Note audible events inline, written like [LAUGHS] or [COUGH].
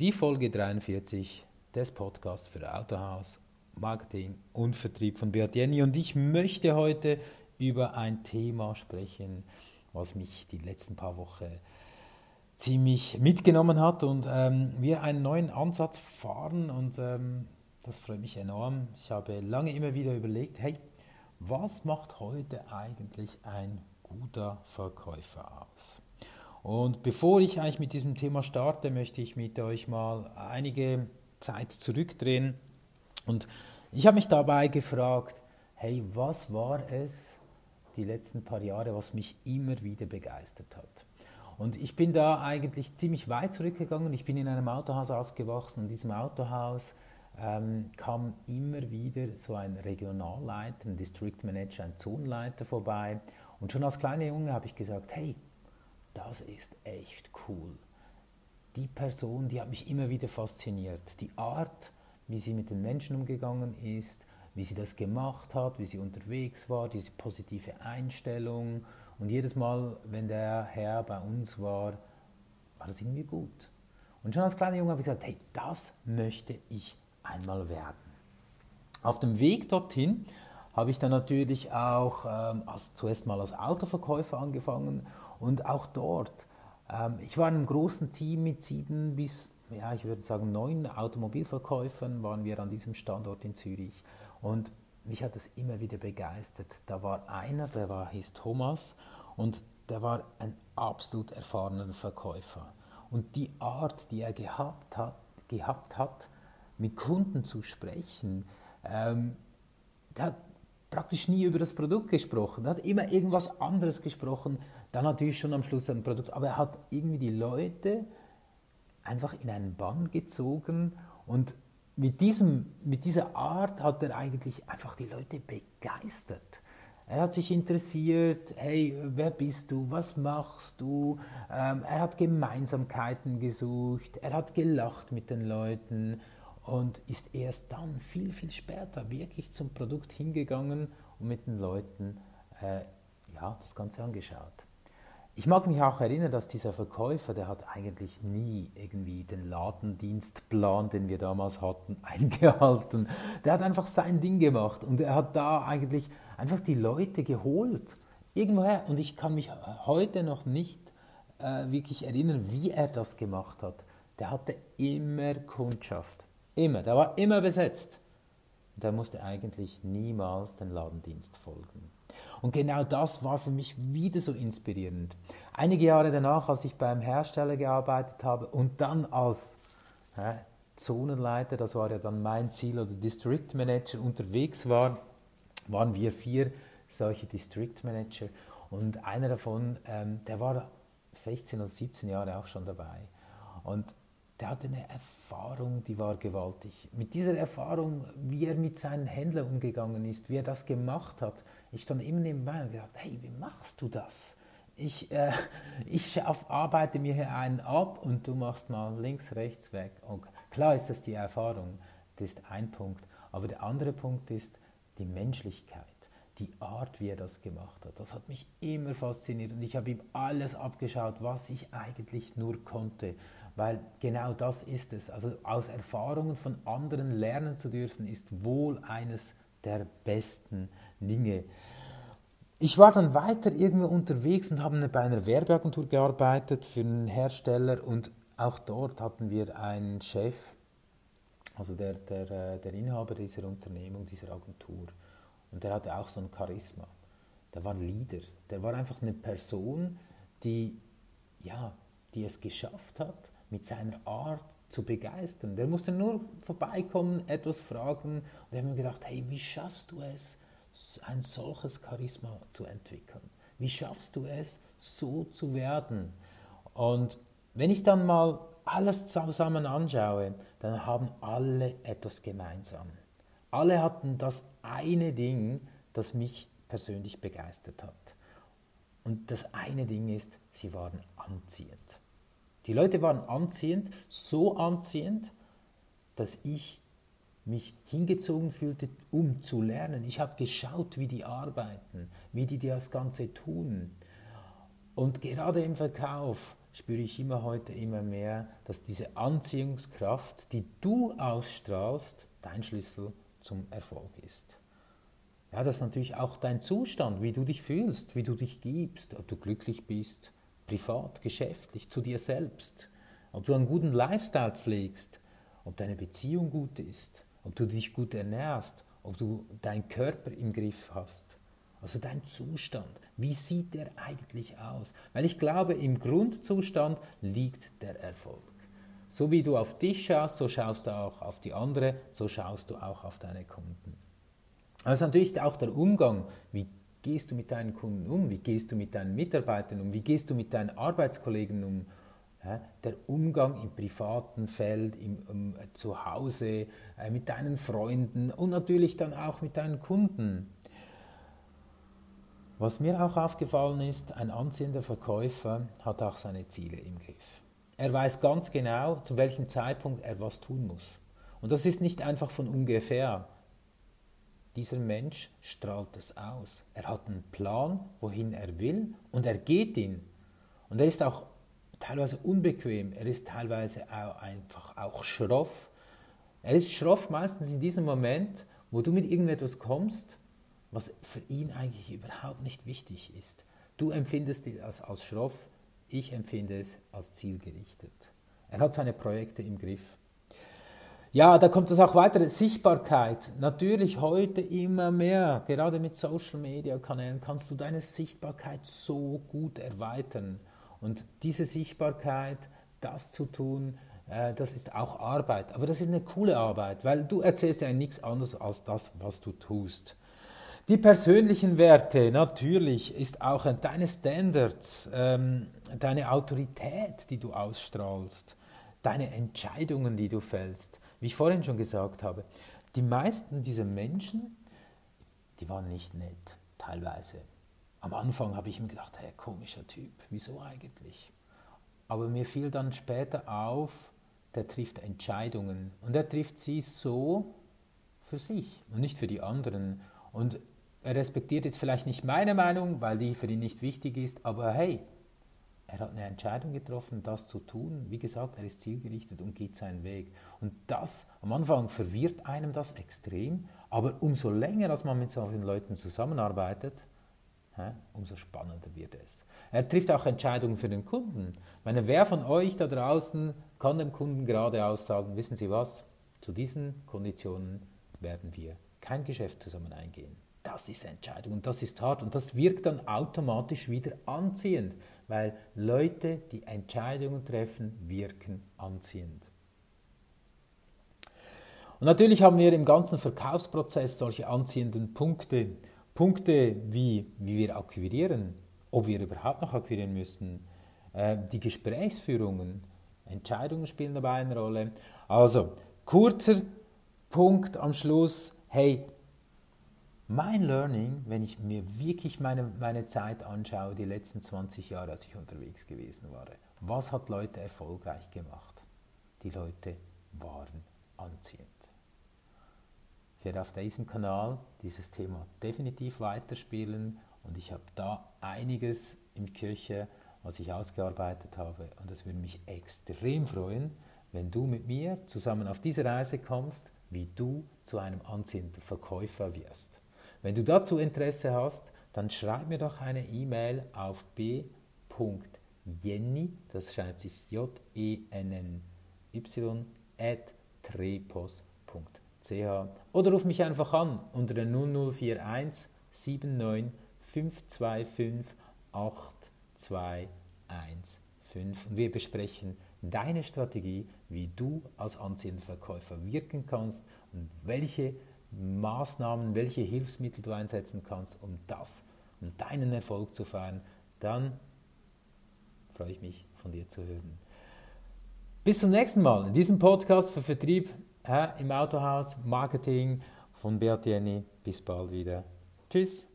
die Folge 43 des Podcasts für Autohaus, Marketing und Vertrieb von Beat Jenny. Und ich möchte heute über ein Thema sprechen, was mich die letzten paar Wochen ziemlich mitgenommen hat und ähm, wir einen neuen Ansatz fahren und ähm, das freut mich enorm. Ich habe lange immer wieder überlegt, hey, was macht heute eigentlich ein guter Verkäufer aus? Und bevor ich eigentlich mit diesem Thema starte, möchte ich mit euch mal einige Zeit zurückdrehen. Und ich habe mich dabei gefragt, hey, was war es die letzten paar Jahre, was mich immer wieder begeistert hat? Und ich bin da eigentlich ziemlich weit zurückgegangen. Ich bin in einem Autohaus aufgewachsen in diesem Autohaus ähm, kam immer wieder so ein Regionalleiter, ein District Manager, ein Zonenleiter vorbei. Und schon als kleiner Junge habe ich gesagt, hey, das ist echt cool. Die Person, die hat mich immer wieder fasziniert. Die Art, wie sie mit den Menschen umgegangen ist, wie sie das gemacht hat, wie sie unterwegs war, diese positive Einstellung. Und jedes Mal, wenn der Herr bei uns war, war das irgendwie gut. Und schon als kleiner Junge habe ich gesagt, hey, das möchte ich einmal werden. Auf dem Weg dorthin habe ich dann natürlich auch ähm, als, zuerst mal als Autoverkäufer angefangen und auch dort. Ähm, ich war in einem großen Team mit sieben bis, ja, ich würde sagen, neun Automobilverkäufern waren wir an diesem Standort in Zürich. Und mich hat es immer wieder begeistert. Da war einer, der war, hieß Thomas und der war ein absolut erfahrener Verkäufer. Und die Art, die er gehabt hat, gehabt hat mit Kunden zu sprechen, ähm, der hat praktisch nie über das Produkt gesprochen. Er hat immer irgendwas anderes gesprochen. Dann natürlich schon am Schluss ein Produkt. Aber er hat irgendwie die Leute einfach in einen Bann gezogen und mit, diesem, mit dieser Art hat er eigentlich einfach die Leute begeistert. Er hat sich interessiert, hey, wer bist du, was machst du? Ähm, er hat Gemeinsamkeiten gesucht, er hat gelacht mit den Leuten und ist erst dann viel, viel später wirklich zum Produkt hingegangen und mit den Leuten äh, ja, das Ganze angeschaut. Ich mag mich auch erinnern, dass dieser Verkäufer, der hat eigentlich nie irgendwie den Ladendienstplan, den wir damals hatten, [LAUGHS] eingehalten. Der hat einfach sein Ding gemacht und er hat da eigentlich einfach die Leute geholt. Irgendwoher. Und ich kann mich heute noch nicht äh, wirklich erinnern, wie er das gemacht hat. Der hatte immer Kundschaft. Immer, der war immer besetzt. Der musste eigentlich niemals den Ladendienst folgen. Und genau das war für mich wieder so inspirierend. Einige Jahre danach, als ich beim Hersteller gearbeitet habe und dann als äh, Zonenleiter, das war ja dann mein Ziel, oder District Manager unterwegs war, waren wir vier solche District Manager. Und einer davon, ähm, der war 16 oder 17 Jahre auch schon dabei. Und der hatte eine Erfahrung, die war gewaltig. Mit dieser Erfahrung, wie er mit seinen Händlern umgegangen ist, wie er das gemacht hat, ich stand immer nebenbei und gedacht, hey, wie machst du das? Ich, äh, [LAUGHS] ich arbeite mir hier einen ab und du machst mal links, rechts weg. Und klar ist das die Erfahrung, das ist ein Punkt. Aber der andere Punkt ist die Menschlichkeit die Art, wie er das gemacht hat, das hat mich immer fasziniert und ich habe ihm alles abgeschaut, was ich eigentlich nur konnte, weil genau das ist es. Also aus Erfahrungen von anderen lernen zu dürfen, ist wohl eines der besten Dinge. Ich war dann weiter irgendwo unterwegs und habe bei einer Werbeagentur gearbeitet für einen Hersteller und auch dort hatten wir einen Chef, also der, der, äh, der Inhaber dieser Unternehmung, dieser Agentur. Und der hatte auch so ein Charisma. Der war ein Leader. Der war einfach eine Person, die, ja, die es geschafft hat, mit seiner Art zu begeistern. Der musste nur vorbeikommen, etwas fragen. Und wir haben gedacht, hey, wie schaffst du es, ein solches Charisma zu entwickeln? Wie schaffst du es, so zu werden? Und wenn ich dann mal alles zusammen anschaue, dann haben alle etwas gemeinsam. Alle hatten das eine Ding, das mich persönlich begeistert hat. Und das eine Ding ist, sie waren anziehend. Die Leute waren anziehend, so anziehend, dass ich mich hingezogen fühlte, um zu lernen. Ich habe geschaut, wie die arbeiten, wie die das Ganze tun. Und gerade im Verkauf, spüre ich immer heute immer mehr, dass diese Anziehungskraft, die du ausstrahlst, dein Schlüssel zum Erfolg ist. Ja, das ist natürlich auch dein Zustand, wie du dich fühlst, wie du dich gibst, ob du glücklich bist, privat, geschäftlich, zu dir selbst, ob du einen guten Lifestyle pflegst, ob deine Beziehung gut ist, ob du dich gut ernährst, ob du deinen Körper im Griff hast. Also dein Zustand, wie sieht der eigentlich aus? Weil ich glaube, im Grundzustand liegt der Erfolg. So wie du auf dich schaust, so schaust du auch auf die andere, so schaust du auch auf deine Kunden. Also natürlich auch der Umgang, wie gehst du mit deinen Kunden um, wie gehst du mit deinen Mitarbeitern um, wie gehst du mit deinen Arbeitskollegen um, der Umgang im privaten Feld, im, um, zu Hause, äh, mit deinen Freunden und natürlich dann auch mit deinen Kunden. Was mir auch aufgefallen ist, ein anziehender Verkäufer hat auch seine Ziele im Griff. Er weiß ganz genau, zu welchem Zeitpunkt er was tun muss. Und das ist nicht einfach von ungefähr. Dieser Mensch strahlt es aus. Er hat einen Plan, wohin er will und er geht ihn. Und er ist auch teilweise unbequem, er ist teilweise auch einfach auch schroff. Er ist schroff meistens in diesem Moment, wo du mit irgendetwas kommst, was für ihn eigentlich überhaupt nicht wichtig ist. Du empfindest es als, als schroff, ich empfinde es als zielgerichtet. Er hat seine Projekte im Griff. Ja, da kommt es auch weiter, Sichtbarkeit. Natürlich heute immer mehr, gerade mit Social Media Kanälen kannst du deine Sichtbarkeit so gut erweitern. Und diese Sichtbarkeit, das zu tun, äh, das ist auch Arbeit. Aber das ist eine coole Arbeit, weil du erzählst ja nichts anderes als das, was du tust. Die persönlichen Werte, natürlich, ist auch deine Standards, ähm, deine Autorität, die du ausstrahlst, deine Entscheidungen, die du fällst. Wie ich vorhin schon gesagt habe, die meisten dieser Menschen, die waren nicht nett, teilweise. Am Anfang habe ich mir gedacht, hey, komischer Typ, wieso eigentlich? Aber mir fiel dann später auf, der trifft Entscheidungen und er trifft sie so für sich und nicht für die anderen. Und er respektiert jetzt vielleicht nicht meine Meinung, weil die für ihn nicht wichtig ist, aber hey, er hat eine Entscheidung getroffen, das zu tun. Wie gesagt, er ist zielgerichtet und geht seinen Weg. Und das, am Anfang verwirrt einem das extrem, aber umso länger, als man mit solchen Leuten zusammenarbeitet, umso spannender wird es. Er trifft auch Entscheidungen für den Kunden. meine, wer von euch da draußen kann dem Kunden geradeaus sagen, wissen Sie was, zu diesen Konditionen werden wir kein Geschäft zusammen eingehen. Das ist Entscheidung und das ist hart und das wirkt dann automatisch wieder anziehend, weil Leute, die Entscheidungen treffen, wirken anziehend. Und natürlich haben wir im ganzen Verkaufsprozess solche anziehenden Punkte. Punkte wie, wie wir akquirieren, ob wir überhaupt noch akquirieren müssen, äh, die Gesprächsführungen, Entscheidungen spielen dabei eine Rolle. Also, kurzer Punkt am Schluss. Hey, mein Learning, wenn ich mir wirklich meine, meine Zeit anschaue, die letzten 20 Jahre, als ich unterwegs gewesen war, was hat Leute erfolgreich gemacht? Die Leute waren anziehend. Ich werde auf diesem Kanal dieses Thema definitiv weiterspielen und ich habe da einiges im Küche, was ich ausgearbeitet habe und es würde mich extrem freuen, wenn du mit mir zusammen auf diese Reise kommst, wie du zu einem anziehenden Verkäufer wirst. Wenn du dazu Interesse hast, dann schreib mir doch eine E-Mail auf b.jenny, das schreibt sich J-E-N-N-Y, at trepos.ch oder ruf mich einfach an unter der 0041 79 525 8215 und wir besprechen deine Strategie, wie du als anziehender Verkäufer wirken kannst und welche Maßnahmen, welche Hilfsmittel du einsetzen kannst, um das, um deinen Erfolg zu feiern, dann freue ich mich von dir zu hören. Bis zum nächsten Mal in diesem Podcast für Vertrieb im Autohaus, Marketing von Beat. Bis bald wieder. Tschüss.